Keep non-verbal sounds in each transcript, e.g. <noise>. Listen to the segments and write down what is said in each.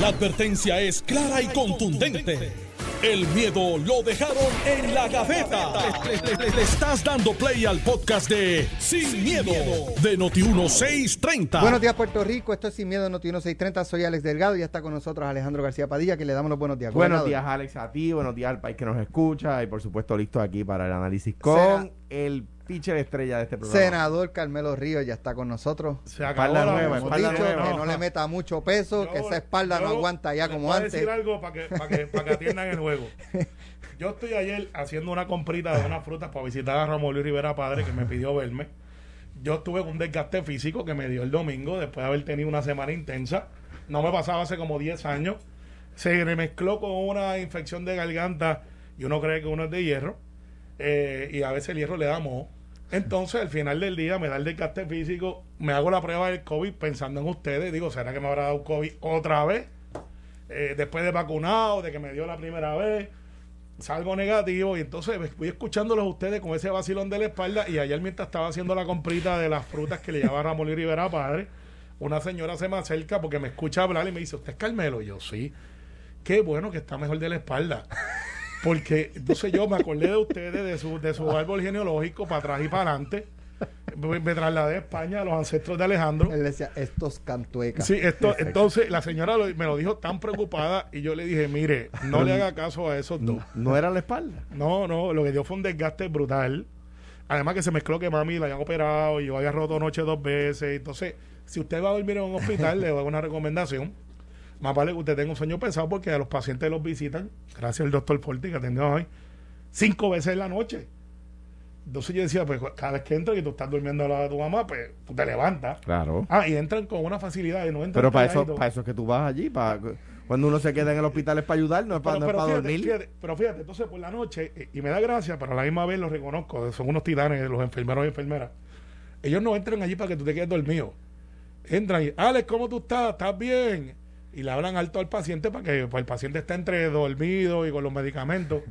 La advertencia es clara y contundente. El miedo lo dejaron en la gaveta. Le, le- le estás dando play al podcast de Sin, miedo, de Noti1630. Buenos días, Puerto Rico. Esto es Sin Miedo, Noti 1630. Soy Alex Delgado y ya está con nosotros Alejandro García Padilla, que le damos los buenos días. Buenos Gobernador. días, Alex, a ti. Buenos días al país que nos escucha. Y por supuesto, listo aquí para el análisis con Será- el pitcher estrella de este programa. Senador Carmelo Ríos ya está con nosotros. Se acabó Espalda la nueva, Hemos espalda dicho nueva. que no le meta mucho peso, que esa espalda no aguanta ya como voy a antes. decir algo para que, para que, para que atiendan el juego. <laughs> Yo estoy ayer haciendo una comprita de unas frutas para visitar a Ramón Luis Rivera Padre, que me pidió verme. Yo tuve un desgaste físico que me dio el domingo después de haber tenido una semana intensa. No me pasaba hace como 10 años. Se remezcló con una infección de garganta y uno cree que uno es de hierro. eh, y a veces el hierro le da moho. Entonces, al final del día, me da el desgaste físico, me hago la prueba del COVID pensando en ustedes. Digo, ¿será que me habrá dado COVID otra vez? Eh, después de vacunado, de que me dio la primera vez, salgo negativo y entonces voy escuchándolos a ustedes con ese vacilón de la espalda y ayer mientras estaba haciendo la comprita de las frutas que le llevaba Ramón Luis Rivera Padre, una señora se me acerca porque me escucha hablar y me dice, ¿usted es Carmelo? Y yo, sí. Qué bueno que está mejor de la espalda. Porque entonces yo me acordé de ustedes, de su, de su árbol genealógico para atrás y para adelante. Me, me trasladé a España, a los ancestros de Alejandro. Él decía, estos cantuecas. Sí, esto, entonces la señora lo- me lo dijo tan preocupada y yo le dije, mire, no le haga caso a esos dos. No era la espalda. No, no, lo que dio fue un desgaste brutal. Además que se mezcló que mami la habían operado y yo había roto noche dos veces. Entonces, si usted va a dormir en un hospital, <laughs> le doy una recomendación. Más vale que usted tenga un sueño pesado porque a los pacientes los visitan, gracias al doctor Forti que atendió hoy, cinco veces en la noche. Entonces yo decía, pues cada vez que entras y tú estás durmiendo al lado de tu mamá, pues tú te levantas. Claro. Ah, y entran con una facilidad y no entran Pero para eso, para eso es que tú vas allí. Para, cuando uno se queda en el hospital es para ayudar, no es para, pero, no es pero para fíjate, dormir. fíjate, pero fíjate, entonces por la noche, y me da gracia, pero a la misma vez los reconozco, son unos titanes, los enfermeros y enfermeras. Ellos no entran allí para que tú te quedes dormido. Entran y, Alex, ¿cómo tú estás? ¿Estás bien? Y le hablan alto al paciente para que pues, el paciente esté entre dormido y con los medicamentos.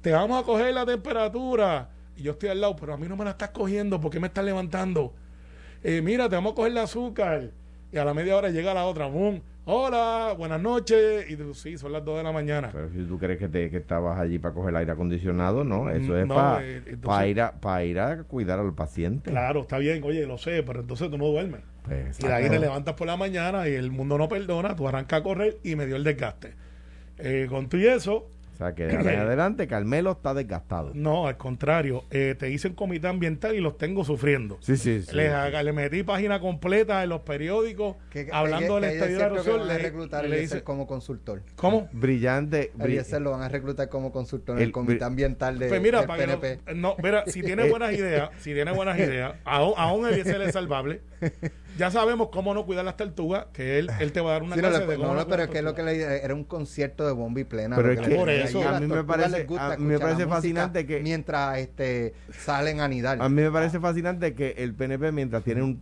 Te vamos a coger la temperatura. Y yo estoy al lado, pero a mí no me la estás cogiendo, ¿por qué me estás levantando? Eh, mira, te vamos a coger el azúcar. Y a la media hora llega la otra, boom, hola, buenas noches. Y tú, sí, son las 2 de la mañana. Pero si tú crees que, te, que estabas allí para coger el aire acondicionado, no. Eso es No, para, eh, ir a, para ir a cuidar al paciente. Claro, está bien, oye, lo sé, pero entonces tú no duermes. Pues, Y de ahí te levantas por la mañana y el mundo no perdona, tú arrancas a correr y me dio el desgaste. Eh, con tú y eso, O sea, que de <clears throat> adelante Carmelo está desgastado. no, al contrario, eh, te hice un comité ambiental y los tengo sufriendo. Sí, sí, sí. Le, haga- le metí página completa en los periódicos Que- que- hablando del yo de a Le, reclutar le hice- como consultor. ¿Cómo? Brillante. Eliezer lo van a reclutar como consultor en el, El- comité ambiental de, Pues mira, del para que no- no, mira, si tiene <laughs> buenas ideas, si tiene buenas ideas, aún, aún Eliezer es salvable. <laughs> Ya sabemos cómo no cuidar las tortugas, que él, él te va a dar una Sí, no, clase de cómo no, pero es que lo que le era un concierto de bomba y plena. Pero es que por eso, a mí me parece- a mí me parece fascinante que- mientras este salen a anidar. A mí me parece fascinante que el PNP, mientras tiene un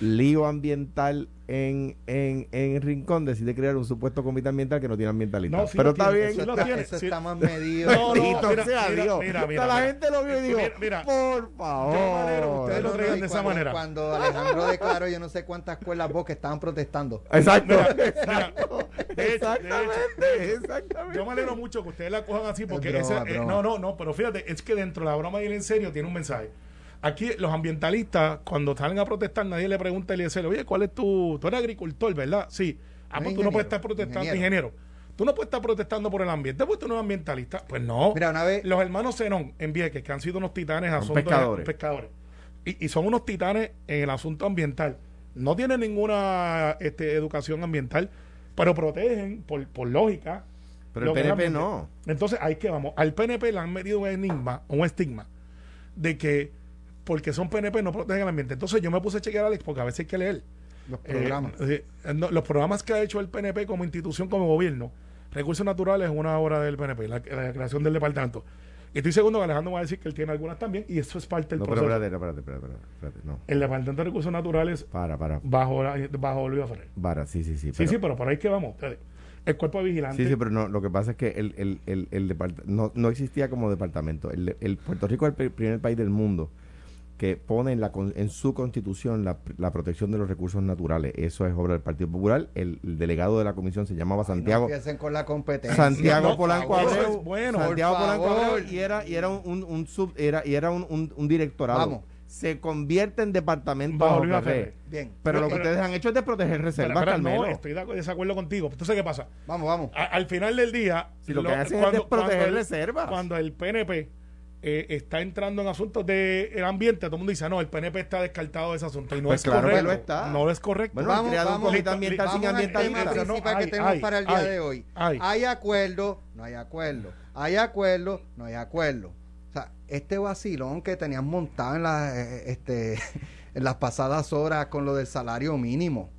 lío ambiental en, en, en Rincón, decide crear un supuesto comité ambiental que no tiene ambientalista. No, sí Pero está tiene, bien. sí eso está, tiene, eso sí. está más <laughs> medido. No, no, mira, sea mira, Dios. mira, mira, O sea, la gente lo vio y dijo, Mira, mira, por favor. Yo ustedes No, lo traigan de esa cuando- manera. Cuando Alejandro declaró, yo no sé cuántas escuelas vos que estaban protestando. Exacto. Mira, exacto. de Exactamente. de hecho, Exactamente. Yo me alegro mucho que ustedes la cojan así porque Es broma, ese- eh, broma. no, no, no, pero fíjate, es que dentro de la broma y el en serio tiene un mensaje. Aquí los ambientalistas, cuando salen a protestar, nadie le pregunta a Eliezer, oye, ¿cuál es tu...? Tú eres agricultor, ¿verdad? Sí. Ah, pues tú no puedes estar protestando, ingeniero. ingeniero. Tú no puedes estar protestando por el ambiente, pues tú no eres ambientalista. Pues no. Mira, una vez- Los hermanos Zenón en Vieques, que han sido unos titanes Son asuntos de- pescadores. pescadores. Y, y son unos titanes en el asunto ambiental. No tienen ninguna este, educación ambiental, pero protegen por, por lógica. Pero el PNP no. Entonces, ahí que vamos. Al PNP le han metido un enigma, un estigma, de que porque son PNP no protegen el ambiente. Entonces yo me puse a chequear, Alex, porque a veces hay que leer. Los Eh, programas. eh, no, los programas que ha hecho el PNP como institución, como gobierno, recursos naturales es una obra del PNP, la, la creación del departamento. Y estoy seguro que Alejandro va a decir que él tiene algunas también, y eso es parte del No, pero proceso. espérate, espérate, espérate, espérate, espérate, no. El departamento de recursos naturales Para, para, bajo, la- bajo Olivia Ferrer. para, sí, sí, sí. Sí, sí, pero por ahí que vamos. El cuerpo de vigilante. Sí, sí, pero no, lo que pasa es que el, el, el, el no, no existía como departamento. El, el Puerto Rico es el pri- primer país del mundo que pone en, la, en su constitución la, la, protección de los recursos naturales. Eso es obra del Partido Popular. El, delegado de la comisión se llamaba Santiago. No con la competencia. Santiago Polanco Abreu. Bueno, Santiago Polanco Abreu y era, y era un, un, sub, era, y era un, un directorado. Vamos se convierte en departamento bajo Bien. Pero, lo que ustedes han hecho es de proteger reservas, No, estoy de desacuerdo contigo. Entonces, ¿qué pasa? Vamos, vamos. al final del día... Si lo, que hacen es proteger reservas. Cuando el PNP eh, está entrando en asuntos del de ambiente, todo el mundo dice, no, el PNP está descartado de ese asunto. Y no pues es correcto. lo está. No es correcto. Bueno, vamos, vamos, un comité ambiental sin ambientalista. No, hay, que tenemos para el día de hoy. Hay acuerdo, no hay acuerdo. Hay acuerdo, no hay acuerdo este vacilón que tenían montado en, la, eh, este, <laughs> en las pasadas horas con lo del salario mínimo.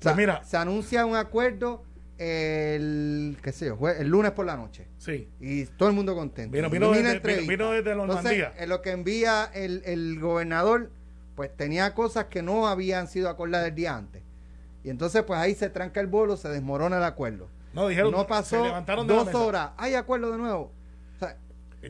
Pues mira, se anuncia un acuerdo el, qué sé yo, el lunes por la noche. Sí. Y todo el mundo contento. Vino, vino, desde, vino, desde Entonces, en lo que envía el, el gobernador, pues tenía cosas que no habían sido acordadas el día antes. Y entonces, pues ahí se tranca el bolo, se desmorona el acuerdo. No, dijeron, no pasó dos horas. Hay acuerdo de nuevo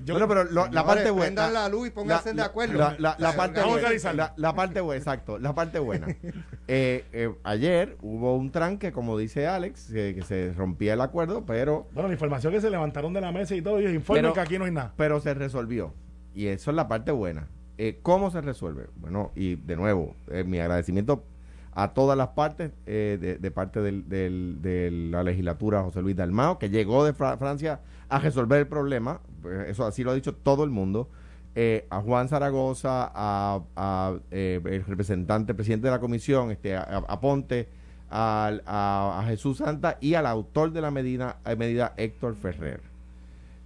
bueno, pero la parte buena. la luz y pónganse de acuerdo. La, parte buena. La, parte buena, exacto. La parte buena. <laughs> Eh, eh, ayer hubo un tranque, como dice Alex, que se rompía el acuerdo, pero. Bueno, la información que se levantaron de la mesa y todo, y informan que aquí no hay nada. Pero se resolvió. Y eso es la parte buena. Eh, ¿Cómo se resuelve? Bueno, y de nuevo, mi agradecimiento a todas las partes, de, parte de la legislatura José Luis Dalmao, que llegó de Francia a resolver el problema, pues, eso así lo ha dicho todo el mundo, eh, a Juan Zaragoza, a, eh, el representante, presidente de la comisión, este, a, Ponte, a, Jesús Santa y al autor de la medida, eh, medida Héctor Ferrer.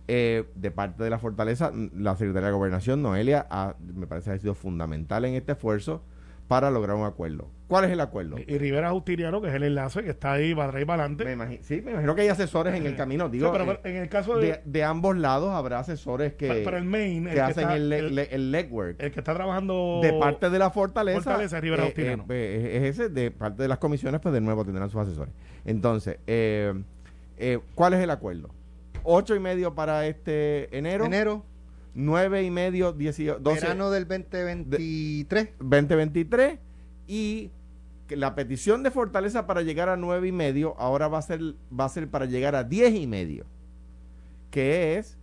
de parte de la Fortaleza, la Secretaría de Gobernación, Noelia, me parece ha sido fundamental en este esfuerzo para lograr un acuerdo. ¿Cuál es el acuerdo? Y, Rivera Justiniano, que es el enlace que está ahí para atrás y para adelante. sí, me imagino que hay asesores en el camino. Digo, pero, eh, en el caso de, de, ambos lados habrá asesores que, para, el main, que hacen el, el, legwork. El que está trabajando de parte de la fortaleza. Fortaleza Rivera eh, eh, pues, es ese, de parte de las comisiones, pues de nuevo tendrán sus asesores. Entonces, ¿cuál es el acuerdo? Ocho y medio para este enero. Enero. 9 y medio, 12. Verano del 2023. 2023. Y la petición de Fortaleza para llegar a 9 y medio ahora va a ser, va a ser para llegar a 10 y medio. Que es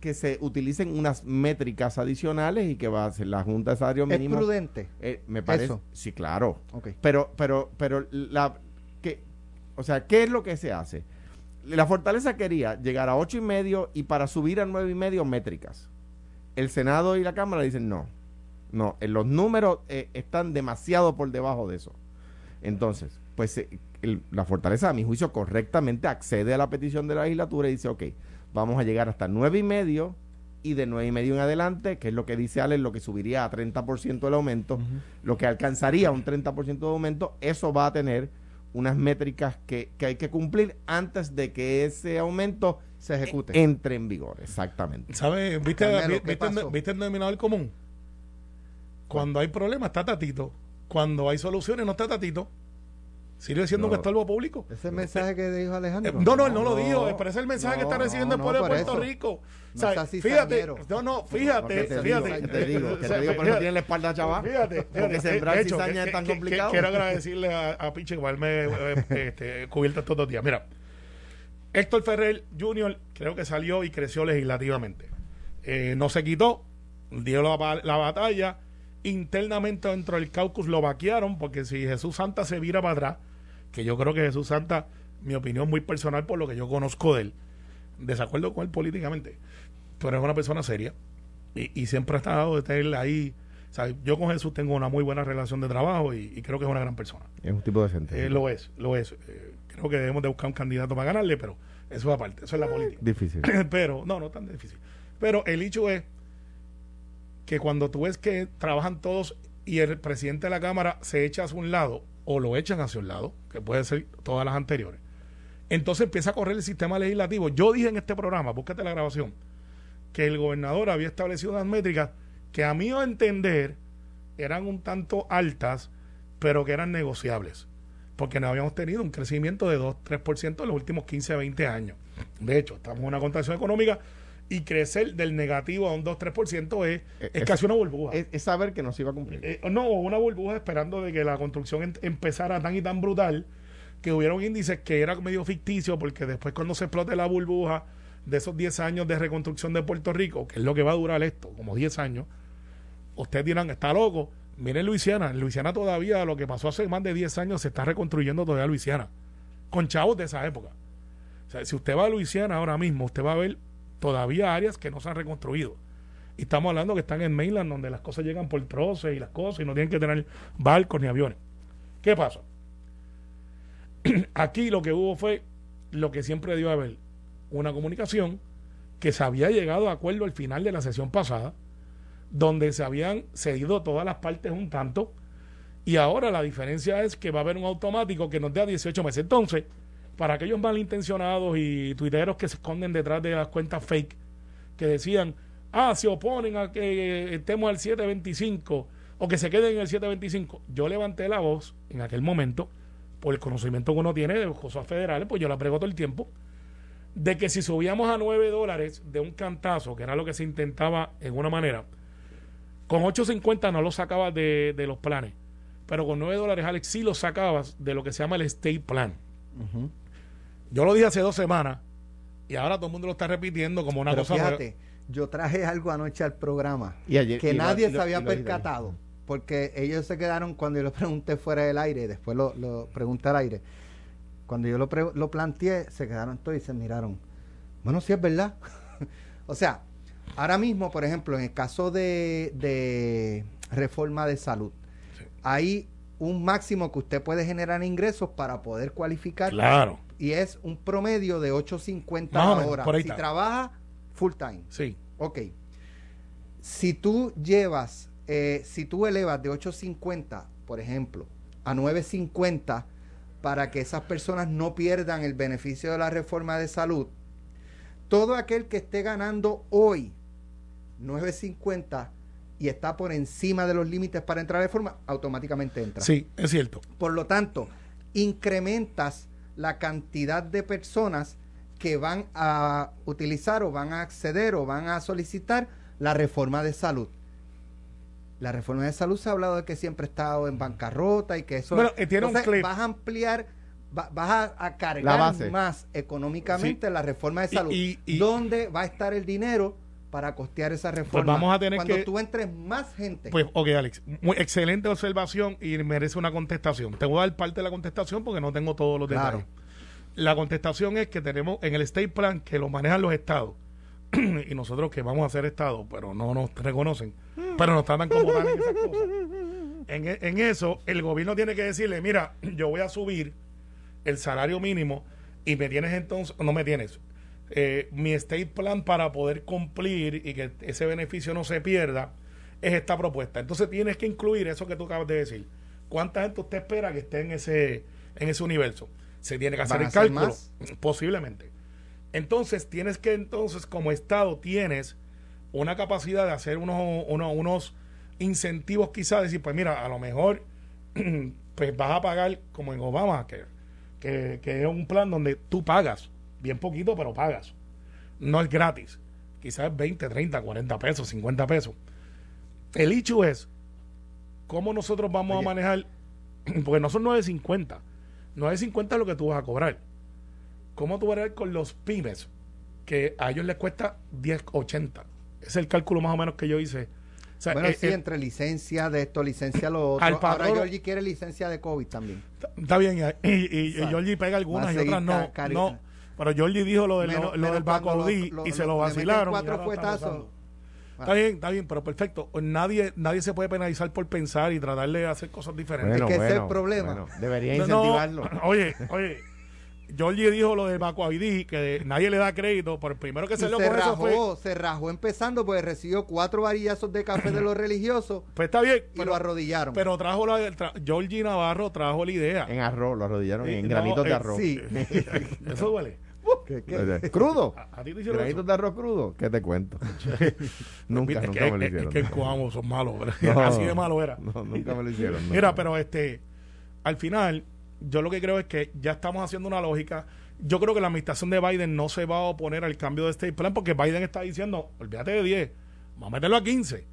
que se utilicen unas métricas adicionales y que va a ser la Junta de Salario Mínimo. ¿Es prudente? Eh, me parece. Sí, claro. Pero, pero, pero la que, o sea, ¿qué es lo que se hace? La Fortaleza quería llegar a ocho y medio y para subir a nueve y medio métricas el Senado y la Cámara dicen no. No, eh, los números eh, están demasiado por debajo de eso. Entonces, pues eh, la fortaleza, a mi juicio, correctamente accede a la petición de la legislatura y dice, ok, vamos a llegar hasta nueve y medio y de nueve y medio en adelante, que es lo que dice Alex, lo que subiría a 30% el aumento, lo que alcanzaría un 30% de aumento, eso va a tener unas métricas que, que hay que cumplir antes de que ese aumento se ejecute. Entre en vigor, exactamente. ¿Sabes? ¿Viste, ¿viste, el denominador común? Cuando hay problemas está Tatito. Cuando hay soluciones no está Tatito. ¿Sigue siendo un estorbo público? Ese mensaje que dijo Alejandro. Eh, no, no, él no, lo dijo, pero es el mensaje que está recibiendo el pueblo de Puerto Rico. O sea, fíjate, no, no, fíjate, fíjate. te digo, que te <laughs> digo, por eso tiene la espalda chaval. Fíjate, Porque sembrar cizaña es tan complicado. quiero agradecerle a, a Piche que me <laughs> este, cubierto estos dos días. Mira, Héctor Ferrer Jr. creo que salió y creció legislativamente. Eh, no se quitó, dio la, la, batalla. Internamente dentro del caucus lo vaquearon porque si Jesús Santa se vira para atrás, que yo creo que Jesús Santa, mi opinión muy personal por lo que yo conozco de él, desacuerdo con él políticamente, pero es una persona seria y, siempre ha estado de tener ahí. yo con Jesús tengo una muy buena relación de trabajo y, creo que es una gran persona. Es un tipo de Eh, lo es, lo es. Eh, creo que debemos de buscar un candidato para ganarle, pero eso es aparte, eso es la política. Difícil. <coughs> pero, no, no tan difícil. Pero el hecho es que cuando tú ves que trabajan todos y el presidente de la Cámara se echa hacia un lado o lo echan hacia un lado, que puede ser todas las anteriores, entonces empieza a correr el sistema legislativo. Yo dije en este programa, búscate la grabación, que el gobernador había establecido unas métricas que a mi entender eran un tanto altas, pero que eran negociables porque no habíamos tenido un crecimiento de 2-3% en los últimos 15 a 20 años. De hecho, estamos en una contracción económica y crecer del negativo a un 2-3% es, es, es, casi una burbuja. Es, saber que no se iba a cumplir. Eh, no, una burbuja esperando de que la construcción empezara tan y tan brutal que hubiera un índice que era medio ficticio porque después cuando se explote la burbuja de esos 10 años de reconstrucción de Puerto Rico, que es lo que va a durar esto, como 10 años, ustedes dirán, está loco. Miren Luisiana, en Luisiana todavía lo que pasó hace más de 10 años se está reconstruyendo todavía Luisiana, con chavos de esa época. O sea, si usted va a Luisiana ahora mismo, usted va a ver todavía áreas que no se han reconstruido. Y estamos hablando que están en mainland, donde las cosas llegan por troces y las cosas, y no tienen que tener barcos ni aviones. ¿Qué pasa? <clears throat> Aquí lo que hubo fue lo que siempre dio a haber, una comunicación que se había llegado a acuerdo al final de la sesión pasada, donde se habían cedido todas las partes un tanto, y ahora la diferencia es que va a haber un automático que nos dé a 18 meses. Entonces, para aquellos malintencionados y tuiteros que se esconden detrás de las cuentas fake que decían, ah, se oponen a que estemos al 725 o que se queden en el 725. Yo levanté la voz en aquel momento, por el conocimiento que uno tiene de cosas federales, pues yo la prego todo el tiempo, de que si subíamos a 9 dólares de un cantazo, que era lo que se intentaba en una manera, con 8.50 no lo sacabas de, los planes, pero con 9 dólares, Alex, sí lo sacabas de lo que se llama el state plan. Yo lo dije hace dos semanas y ahora todo el mundo lo está repitiendo como una cosa. Fíjate, yo traje algo anoche al programa que nadie se había percatado. Porque ellos se quedaron cuando yo lo pregunté fuera del aire, después lo, lo pregunté al aire. Cuando yo lo, lo planteé, se quedaron todos y se miraron. Bueno, sí es verdad. <laughs> o sea, ahora mismo, por ejemplo, en el caso de, de reforma de salud, hay un máximo que usted puede generar ingresos para poder cualificar. Claro y es un promedio de 8.50 a hora. Si trabaja full time. Sí. Ok. Si tú llevas, eh, si tú elevas de 8.50, por ejemplo, a 9.50 para que esas personas no pierdan el beneficio de la reforma de salud, todo aquel que esté ganando hoy 9.50 y está por encima de los límites para entrar a reforma, automáticamente entra. Sí, es cierto. Por lo tanto, incrementas la cantidad de personas que van a utilizar o van a acceder o van a solicitar la reforma de salud. La reforma de salud se ha hablado de que siempre ha estado en bancarrota y que eso... Bueno, tiene vas a ampliar, vas a, cargar más económicamente la reforma de salud. Y, ¿Dónde va a estar el dinero para costear esa pues reforma. vamos a tener cuando tú entres más gente. Pues, ok, Alex, muy excelente observación y merece una contestación. Te voy a dar parte de la contestación porque no tengo todos los detalles. La contestación es que tenemos en el State Plan que lo manejan los estados <clears throat> y nosotros que vamos a ser estados, pero no nos reconocen, pero nos tratan como tal en esas cosas. En, en eso, el gobierno tiene que decirle, mira, yo voy a subir el salario mínimo y me tienes entonces, no me tienes, eh, mi state plan para poder cumplir y que ese beneficio no se pierda es esta propuesta. Entonces tienes que incluir eso que tú acabas de decir. ¿Cuánta gente usted espera que esté en ese, en ese universo? Se tiene que hacer el cálculo, posiblemente. Entonces tienes que, entonces como Estado tienes una capacidad de hacer unos, unos, incentivos quizás, decir, pues mira, a lo mejor <clears throat> pues vas a pagar como en Obama, que, que, que es un plan donde tú pagas bien poquito, pero pagas. No es gratis. Quizás 20, 30, 40 pesos, 50 pesos. El hecho es cómo nosotros vamos a manejar, <clears throat> porque no son 9.50. 9.50 es lo que tú vas a cobrar. ¿Cómo tú vas a ver con los pymes? Que a ellos les cuesta 10.80. Es el cálculo más o menos que yo hice. bueno, eh, sí, eh, entre licencia de esto, licencia lo otro. Ahora Georgie quiere licencia de COVID también. Está bien, y, y, Georgie pega algunas y otras no. no pero Jordi dijo lo, del lo, del Bacaudí y se lo vacilaron. Cuatro Está bien, está bien, pero perfecto. Nadie, nadie se puede penalizar por pensar y tratar de hacer cosas diferentes. es que ese es el problema. debería incentivarlo. <clears throat> oye, oye, Georgie dijo lo del Bacuavidí, que nadie le da crédito, por el primero que se lo se rajó, Se rajó empezando porque recibió cuatro varillazos de café de los <clears throat> religiosos. Pues está bien. Y lo arrodillaron. Pero trajo la, Georgie Navarro trajo la idea. En arroz, lo arrodillaron en granitos de eh, arroz. Sí. <laughs> Eso duele. <laughs> ¿Qué, qué? crudo ¿A, ti te hicieron granitos de arroz crudo? ¿Qué te cuento? <laughs> nunca, nunca me lo hicieron. Es que el son malos, Así de malo era. No, nunca me lo hicieron. Mira, pero este, al final yo lo que creo es que ya estamos haciendo una lógica. Yo creo que la administración de Biden no se va a oponer al cambio de este plan porque Biden está diciendo, olvídate de 10, vamos a meterlo a 15.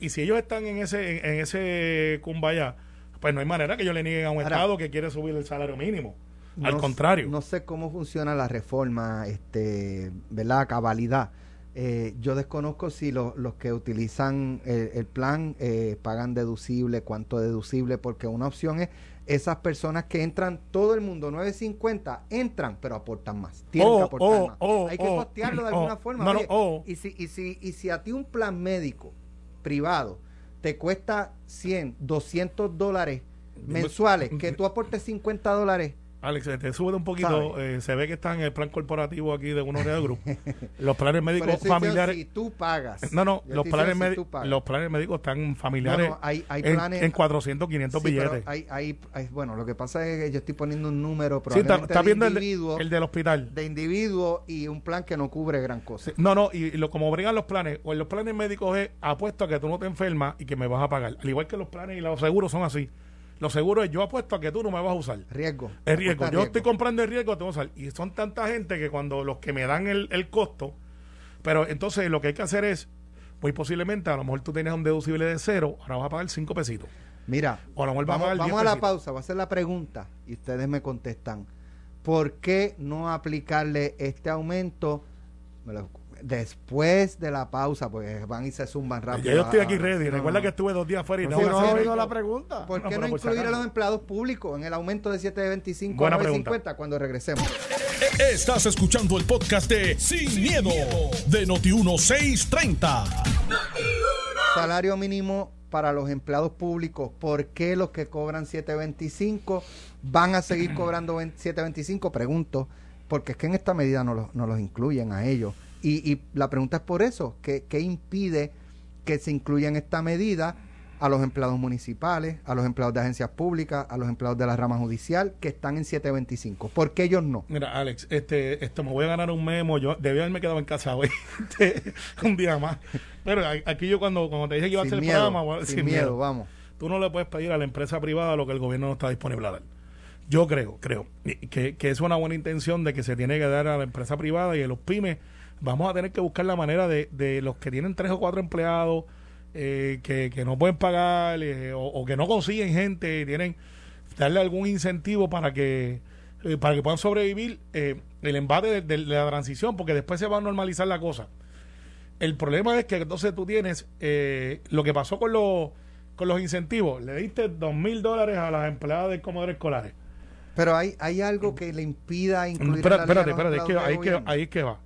y si ellos están en ese, en, ese cumbaya, pues no hay manera que ellos le nieguen a un Estado que quiere subir el salario mínimo. Al contrario. No sé cómo funciona la reforma, este, ¿verdad? Cabalidad. Eh, yo desconozco si los que utilizan el, plan eh, pagan deducible, cuánto deducible, porque una opción es esas personas que entran, todo el mundo, 950, entran, pero aportan más. Tienen que oh, aportar oh, más. Oh, Hay que costearlo de alguna forma. y, si, y, si, y si a ti un plan médico privado te cuesta 100, 200 dólares mensuales, que <laughs> tú aportes 50 dólares Alex, te sube un poquito. Eh, se ve que está en el plan corporativo aquí de uno de Group. <laughs> los planes médicos familiares. Si tú pagas. No, no, los planes, médicos los planes médicos están familiares hay, hay planes, en, 400, 500 billetes. Hay, hay, bueno, lo que pasa es que yo estoy poniendo un número probablemente sí, está, viendo el, el, del hospital. De individuo y un plan que no cubre gran cosa. no, no, y, lo, como obligan los planes, o en los planes médicos es apuesto a que tú no te enfermas y que me vas a pagar. Al igual que los planes y los seguros son así. Lo seguro es, yo apuesto a que tú no me vas a usar. Riesgo. Es riesgo. Yo estoy comprando el riesgo, te voy a usar. Y son tanta gente que cuando los que me dan el, el costo, pero entonces lo que hay que hacer es, muy posiblemente, a lo mejor tú tienes un deducible de cero, ahora vas a pagar cinco pesitos. Mira, vamos, a, a la pausa, voy a hacer la pregunta y ustedes me contestan. ¿Por qué no aplicarle este aumento? Me lo después de la pausa, pues van y se zumban rápido. yo estoy aquí ready. Recuerda que estuve dos días afuera y no, no, no oído la pregunta. ¿Por qué no, incluir a los empleados públicos en el aumento de 7.25 a 9.50 cuando regresemos? Estás escuchando el podcast de Sin, miedo, de Noti1630. Salario mínimo para los empleados públicos. ¿Por qué los que cobran 7.25 van a seguir cobrando 7.25? Pregunto. Porque es que en esta medida no los, no los incluyen a ellos. Y, la pregunta es por eso, ¿qué, ¿qué, impide que se incluya en esta medida a los empleados municipales, a los empleados de agencias públicas, a los empleados de la rama judicial que están en 725? ¿Por qué ellos no? Mira, Alex, este, esto me voy a ganar un memo, yo debía haberme quedado en casa hoy, <laughs> un día más. Pero aquí yo cuando, cuando te dije que iba a hacer el programa, sin, miedo, vamos. Tú no le puedes pedir a la empresa privada lo que el gobierno no está disponible a dar. Yo creo, creo, que, que es una buena intención de que se tiene que dar a la empresa privada y a los pymes vamos a tener que buscar la manera de, de los que tienen tres o cuatro empleados eh, que, que, no pueden pagar eh, o, que no consiguen gente, tienen darle algún incentivo para que eh, para que puedan sobrevivir el embate de, la transición, porque después se va a normalizar la cosa. El problema es que entonces tú tienes lo que pasó con los con los incentivos. Le diste dos mil dólares a las empleadas de comedores escolares. Pero hay, hay algo que le impida incluir. Espérate, espérate, que, ahí, que, ahí es que va.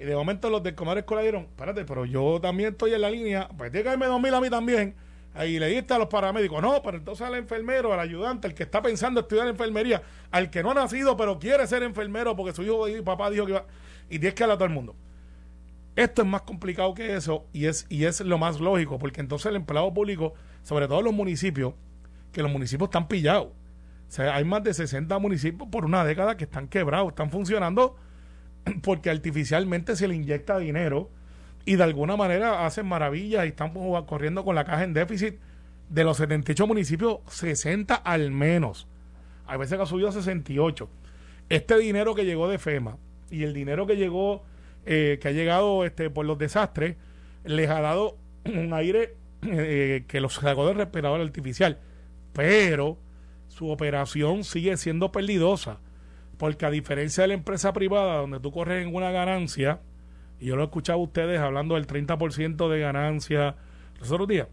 Y de momento los del comer escolar dijeron, espérate, pero yo también estoy en la línea, pues tiene que darme dos mil a mí también. Ahí le diste a los paramédicos, no, pero entonces al enfermero, al ayudante, el que está pensando estudiar enfermería, al que no ha nacido pero quiere ser enfermero porque su hijo y papá dijo que iba, y tienes que hablar a todo el mundo. Esto es más complicado que eso y es, y es lo más lógico, porque entonces el empleado público, sobre todo los municipios, que los municipios están pillados. O sea, hay más de 60 municipios por una década que están quebrados, están funcionando <clears throat> porque artificialmente se le inyecta dinero y de alguna manera hacen maravillas y están corriendo con la caja en déficit. De los 78 municipios, 60 al menos. Hay veces que ha subido a 68. Este dinero que llegó de FEMA y el dinero que llegó, eh, que ha llegado este, por los desastres, les ha dado <clears throat> un aire eh, que los sacó del respirador artificial. Pero su operación sigue siendo perdidosa porque a diferencia de la empresa privada, donde tú corres en una ganancia, y yo lo he escuchado a ustedes hablando del 30% de ganancia los otros días,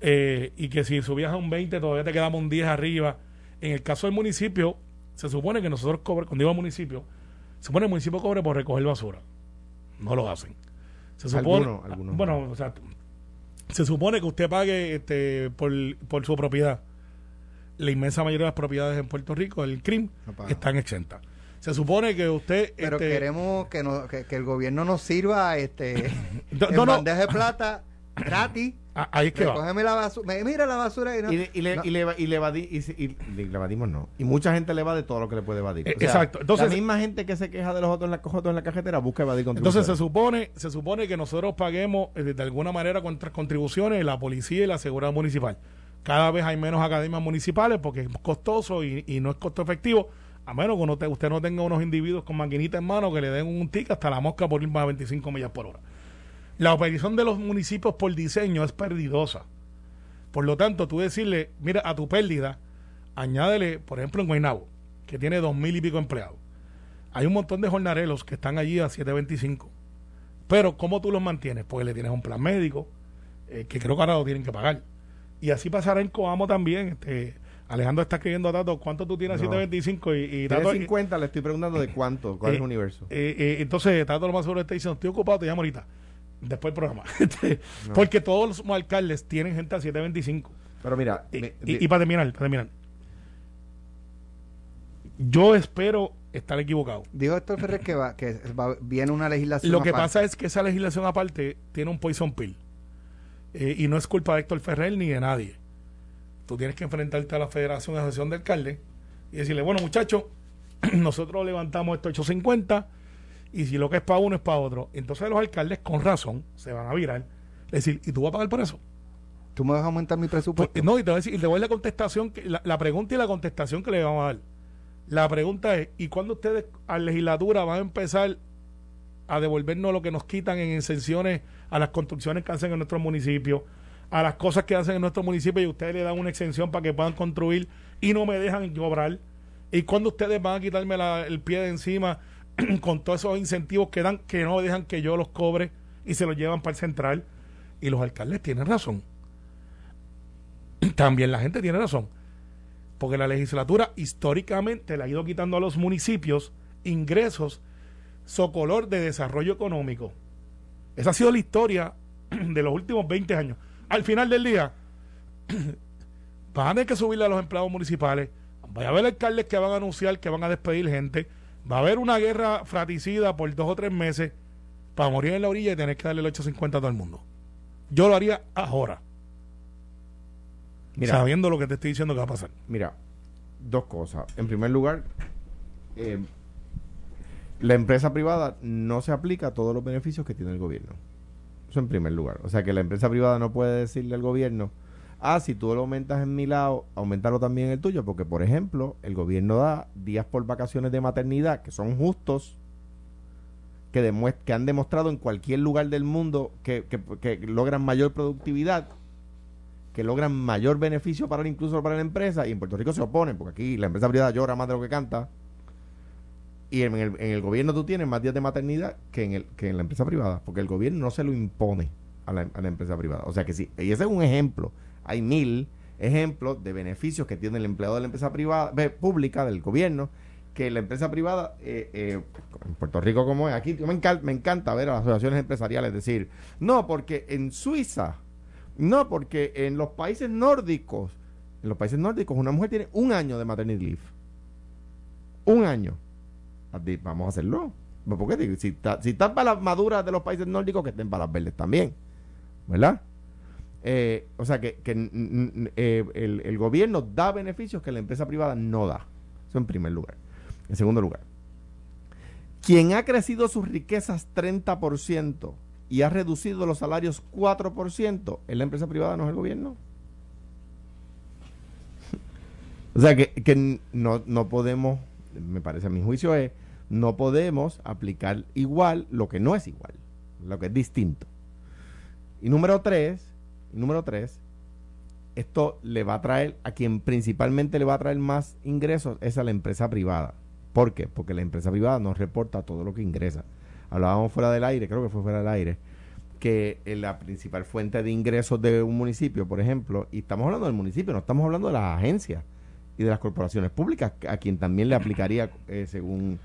eh, y que si subías a un 20 todavía te quedamos un 10 arriba. En el caso del municipio, se supone que nosotros cobramos, cuando digo al municipio, se supone que el municipio cobre por recoger basura. No lo hacen. Se supone, bueno, o sea, se supone que usted pague este, por, por su propiedad la inmensa mayoría de las propiedades en Puerto Rico, el CRIM, están exentas. Se supone que usted... Pero este, queremos que, no, que, el gobierno nos sirva este, <laughs> no, en de plata gratis. <coughs> Ah, ahí es que va. la basura. Mira la basura. Y, le, y, le, y, le, y, le evadi, y, le evadimos, no. Y mucha gente le evade todo lo que le puede evadir. Eh, exacto. Entonces, la misma gente que se queja de los otros en la, otros en la cajetera busca evadir Entonces se supone, se supone que nosotros paguemos eh, de alguna manera contra contribuciones la policía y la seguridad municipal cada vez hay menos academias municipales porque es costoso y, no es costo efectivo, a menos que usted no tenga unos individuos con maquinita en mano que le den un ticket hasta la mosca por ir más de 25 millas por hora. La operación de los municipios por diseño es perdidosa. Por lo tanto, tú decirle, mira, a tu pérdida, añádele, por ejemplo, en Guaynabo, que tiene dos mil y pico empleados. Hay un montón de jornaleros que están allí a 725. Pero, ¿cómo tú los mantienes? Pues le tienes un plan médico, eh, que creo que ahora lo tienen que pagar y así pasará en Coamo también. Este, Alejandro está escribiendo a Tato, ¿cuánto tú tienes 725? Y, y Tato, 50, le estoy preguntando de cuánto, cuál es el eh, universo. Eh, eh, entonces, Tato lo más seguro está diciendo, estoy ocupado, te llamo ahorita. Después del programa. <laughs> Este, porque todos los alcaldes tienen gente a 725. Pero mira, y, para terminar, para terminar. Yo espero estar equivocado. Dijo Héctor Ferrer que, va, que viene una legislación Lo que pasa es que esa legislación aparte tiene un poison pill. Eh, y no es culpa de Héctor Ferrer ni de nadie. Tú tienes que enfrentarte a la Federación de Asociación de Alcaldes y decirle, bueno muchachos, <clears throat> nosotros levantamos esto 850 y si lo que es para uno es para otro. Entonces los alcaldes con razón se van a virar. Es decir, ¿y tú vas a pagar por eso? ¿Tú me vas a aumentar mi presupuesto? Pues, no, y te voy a decir, y te voy a la contestación, que, la, pregunta y la contestación que le vamos a dar. La pregunta es, ¿y cuándo ustedes a la legislatura van a empezar a devolvernos lo que nos quitan en exenciones a las construcciones que hacen en nuestro municipio, a las cosas que hacen en nuestro municipio y ustedes le dan una exención para que puedan construir y no me dejan cobrar. Y cuando ustedes van a quitarme el pie de encima <clears throat> con todos esos incentivos que dan, que no dejan que yo los cobre y se los llevan para el central. Y los alcaldes tienen razón. <clears throat> También la gente tiene razón. Porque la legislatura históricamente le ha ido quitando a los municipios ingresos socolor de desarrollo económico. Esa ha sido la historia <clears throat> de los últimos 20 años. Al final del día, <clears throat> van a tener que subirle a los empleados municipales. Va a haber alcaldes que van a anunciar que van a despedir gente. Va a haber una guerra fratricida por dos o tres meses para morir en la orilla y tener que darle el 850 a todo el mundo. Yo lo haría ahora. sabiendo lo que te estoy diciendo que va a pasar. Mira, dos cosas. En primer lugar, eh, la empresa privada no se aplica a todos los beneficios que tiene el gobierno. Eso en primer lugar. O sea que la empresa privada no puede decirle al gobierno, ah, si tú lo aumentas en mi lado, aumentalo también en el tuyo, porque por ejemplo, el gobierno da días por vacaciones de maternidad que son justos, que, han demostrado en cualquier lugar del mundo que, que, logran mayor productividad, que logran mayor beneficio para incluso para la empresa, y en Puerto Rico se oponen, porque aquí la empresa privada llora más de lo que canta y en el, en el, gobierno tú tienes más días de maternidad que en, el, que en la empresa privada, porque el gobierno no se lo impone a la, a la empresa privada. O sea que sí, y ese es un ejemplo. Hay mil ejemplos de beneficios que tiene el empleado de la empresa privada, pública, del gobierno, que la empresa privada, eh, eh, en Puerto Rico como es, aquí me encanta, me encanta ver a las asociaciones empresariales decir, no, porque en Suiza, no, porque en los países nórdicos, en los países nórdicos una mujer tiene un año de maternity leave. Un año vamos a hacerlo. Porque si, si están para las maduras de los países nórdicos, que estén para las verdes también. ¿Verdad? Eh, o sea que, eh, el, gobierno da beneficios que la empresa privada no da. Eso en primer lugar. En segundo lugar, quien ha crecido sus riquezas 30% y ha reducido los salarios 4%, ¿es la empresa privada, no es el gobierno? <laughs> o sea que, que no, no podemos, me parece a mi juicio es no podemos aplicar igual lo que no es igual, lo que es distinto. Y número tres, número tres, esto le va a traer, a quien principalmente le va a traer más ingresos es a la empresa privada. ¿Por qué? Porque la empresa privada no reporta todo lo que ingresa. Hablábamos fuera del aire, creo que fue fuera del aire, que la principal fuente de ingresos de un municipio, por ejemplo, y estamos hablando del municipio, no estamos hablando de las agencias y de las corporaciones públicas, a quien también le aplicaría, eh, según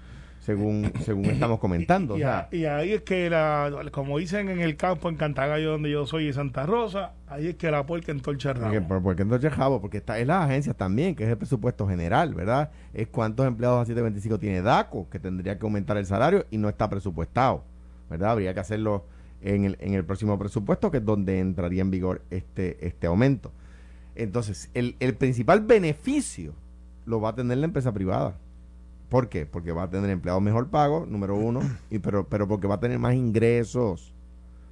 según, según estamos comentando. Y, ahí es que, la, como dicen en el campo, en Cantagallo, donde yo soy, en Santa Rosa, ahí es que la puerca entorcha el rabo. Porque, entorcha el rabo, porque está en las agencias también, que es el presupuesto general, ¿verdad? Es cuántos empleados a 725 tiene DACO, que tendría que aumentar el salario y no está presupuestado, ¿verdad? Habría que hacerlo en el, en el próximo presupuesto, que es donde entraría en vigor este, este aumento. Entonces, el, el principal beneficio lo va a tener la empresa privada ¿Por qué? Porque va a tener empleados mejor pagos, número uno, y pero, pero porque va a tener más ingresos,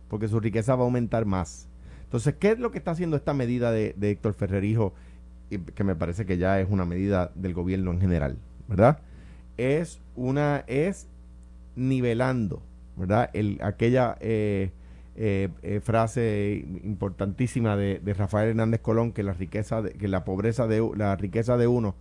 porque su riqueza va a aumentar más. Entonces, ¿qué es lo que está haciendo esta medida de, de Héctor Ferrerijo? Que me parece que ya es una medida del gobierno en general, ¿verdad? Es una, es nivelando, ¿verdad? El, aquella eh, eh, eh, frase importantísima de, de, Rafael Hernández Colón que la riqueza, de, que la pobreza de la riqueza de uno,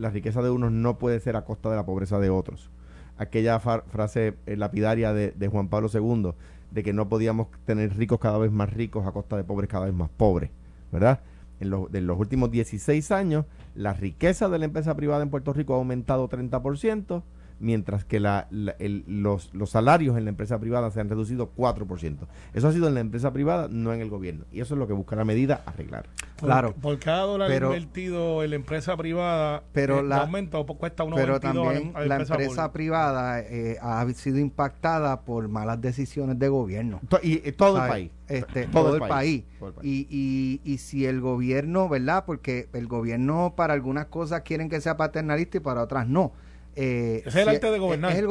la riqueza de unos no puede ser a costa de la pobreza de otros. Aquella frase lapidaria de, Juan Pablo II de que no podíamos tener ricos cada vez más ricos a costa de pobres cada vez más pobres, ¿verdad? En, en los últimos 16 años, la riqueza de la empresa privada en Puerto Rico ha aumentado 30%, mientras que la, los, los, salarios en la empresa privada se han reducido 4%. Eso ha sido en la empresa privada, no en el gobierno. Y eso es lo que busca la medida arreglar. Claro. Por, cada dólar invertido en la empresa privada, pero eh, la, aumenta o cuesta unos Pero también la empresa, privada eh, ha sido impactada por malas decisiones de gobierno. y, todo, el país. Este, todo, el país. Y, y, y si el gobierno, ¿verdad? Porque el gobierno para algunas cosas quieren que sea paternalista y para otras no eh, es el arte de gobernar. Es el,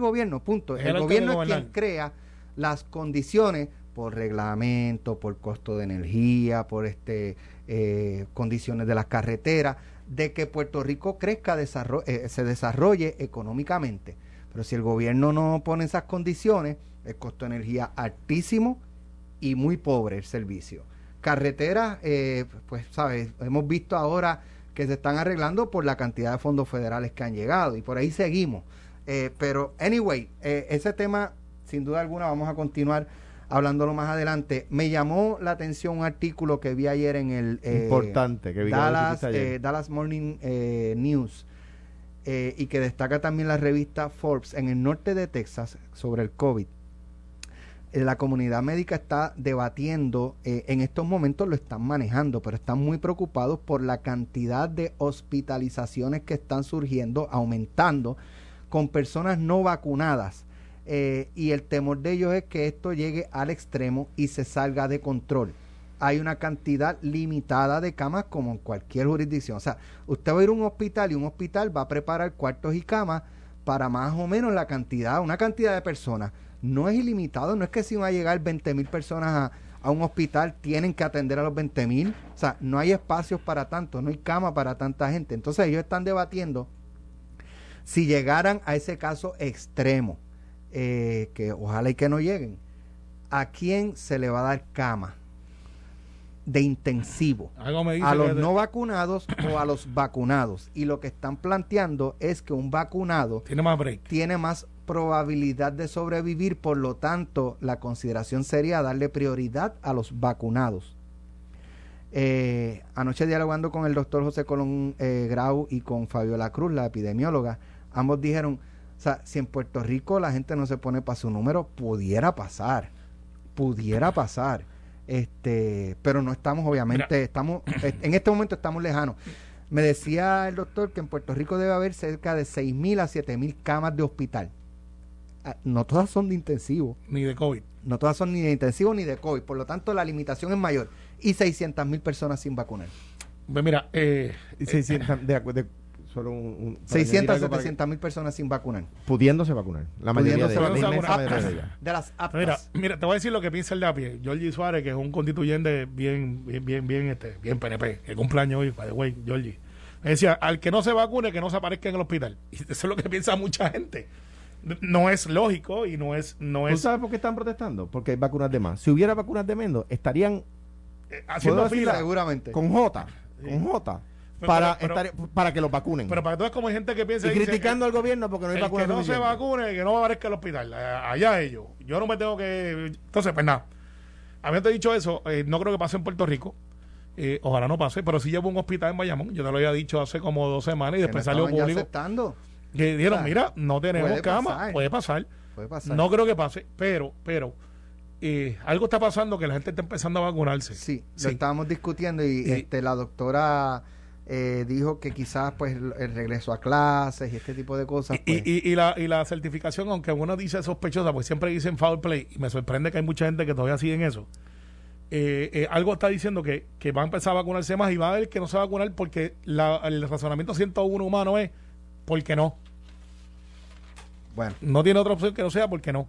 gobierno, punto. el, gobierno es quien crea las condiciones por reglamento, por costo de energía, por este eh, condiciones de las carreteras, de que Puerto Rico crezca, eh, se desarrolle económicamente. Pero si el gobierno no pone esas condiciones, el costo de energía altísimo y muy pobre el servicio. Carreteras, pues, ¿sabes? Hemos visto ahora que se están arreglando por la cantidad de fondos federales que han llegado y por ahí seguimos. Eh, pero, anyway, eh, ese tema, sin duda alguna, vamos a continuar hablándolo más adelante. Me llamó la atención un artículo que vi ayer en el eh, importante que vi Dallas, Dallas Morning News y que destaca también la revista Forbes en el norte de Texas sobre el COVID la comunidad médica está debatiendo, eh, en estos momentos lo están manejando, pero están muy preocupados por la cantidad de hospitalizaciones que están surgiendo, aumentando con personas no vacunadas. Eh, y el temor de ellos es que esto llegue al extremo y se salga de control. Hay una cantidad limitada de camas como en cualquier jurisdicción. O sea, usted va a ir a un hospital y un hospital va a preparar cuartos y camas para más o menos la cantidad, una cantidad de personas no es ilimitado, no es que si van a llegar 20 mil personas a, un hospital tienen que atender a los 20 mil, o sea, no hay espacios para tanto, no hay cama para tanta gente. Entonces ellos están debatiendo si llegaran a ese caso extremo, eh, que ojalá y que no lleguen, ¿a quién se le va a dar cama? De intensivo a los no vacunados o a los vacunados y lo que están planteando es que un vacunado tiene más break. tiene más probabilidad de sobrevivir, por lo tanto, la consideración sería darle prioridad a los vacunados. Eh, anoche dialogando con el doctor José Colón eh, Grau y con Fabiola Cruz, la epidemióloga, ambos dijeron, o sea, si en Puerto Rico la gente no se pone para su número, pudiera pasar, pudiera pasar. Este, pero no estamos, obviamente, estamos, en este momento estamos lejanos. Me decía el doctor que en Puerto Rico debe haber cerca de mil a mil camas de hospital. Ah, no todas son de intensivo. Ni de COVID. No todas son ni de intensivo ni de COVID. Por lo tanto, la limitación es mayor. Y 600 mil personas sin vacunar. Pues mira, eh, 600, eh, de, de, solo un, 600 700 mil personas sin vacunar. Pudiéndose vacunar. La mayoría de, de, las aptas. Mira, mira, te voy a decir lo que piensa el de a pie. Georgie Suárez, que es un constituyente bien, bien, bien, bien, este, bien PNP, que cumpleaños hoy, by the way, Georgie. Me decía, al que no se vacune, que no se aparezca en el hospital. <laughs> Y eso es lo que piensa mucha gente no es lógico y no es no es sabes por qué están protestando? Porque hay vacunas de más. Si hubiera vacunas de menos, estarían eh, haciendo fila seguramente con J, con J. para, para que los vacunen. Pero para todos como hay gente que piensa... Y criticando al gobierno porque no hay vacunas. Que no se vacune, que no aparezca el hospital. Allá ellos. Yo no me tengo que... Entonces, pues nada. Habiendo dicho eso, eh, no creo que pase en Puerto Rico. Eh, ojalá no pase, pero sí llevo un hospital en Bayamón. Yo te lo había dicho hace como dos semanas y después salió público. Aceptando? Que dijeron, mira, no tenemos cama, puede pasar. Puede pasar. No creo que pase, pero, pero, eh, algo está pasando que la gente está empezando a vacunarse. Sí, lo estábamos discutiendo y, este, la doctora eh, dijo que quizás pues el regreso a clases y este tipo de cosas. Y, pues y, la, y la certificación, aunque uno dice sospechosa, pues siempre dicen foul play y me sorprende que hay mucha gente que todavía sigue en eso. Eh, algo está diciendo que, que va a empezar a vacunarse más y va a haber que no se va a vacunar porque la, el razonamiento 101 humano es porque no. Bueno. No tiene otra opción que no sea porque no.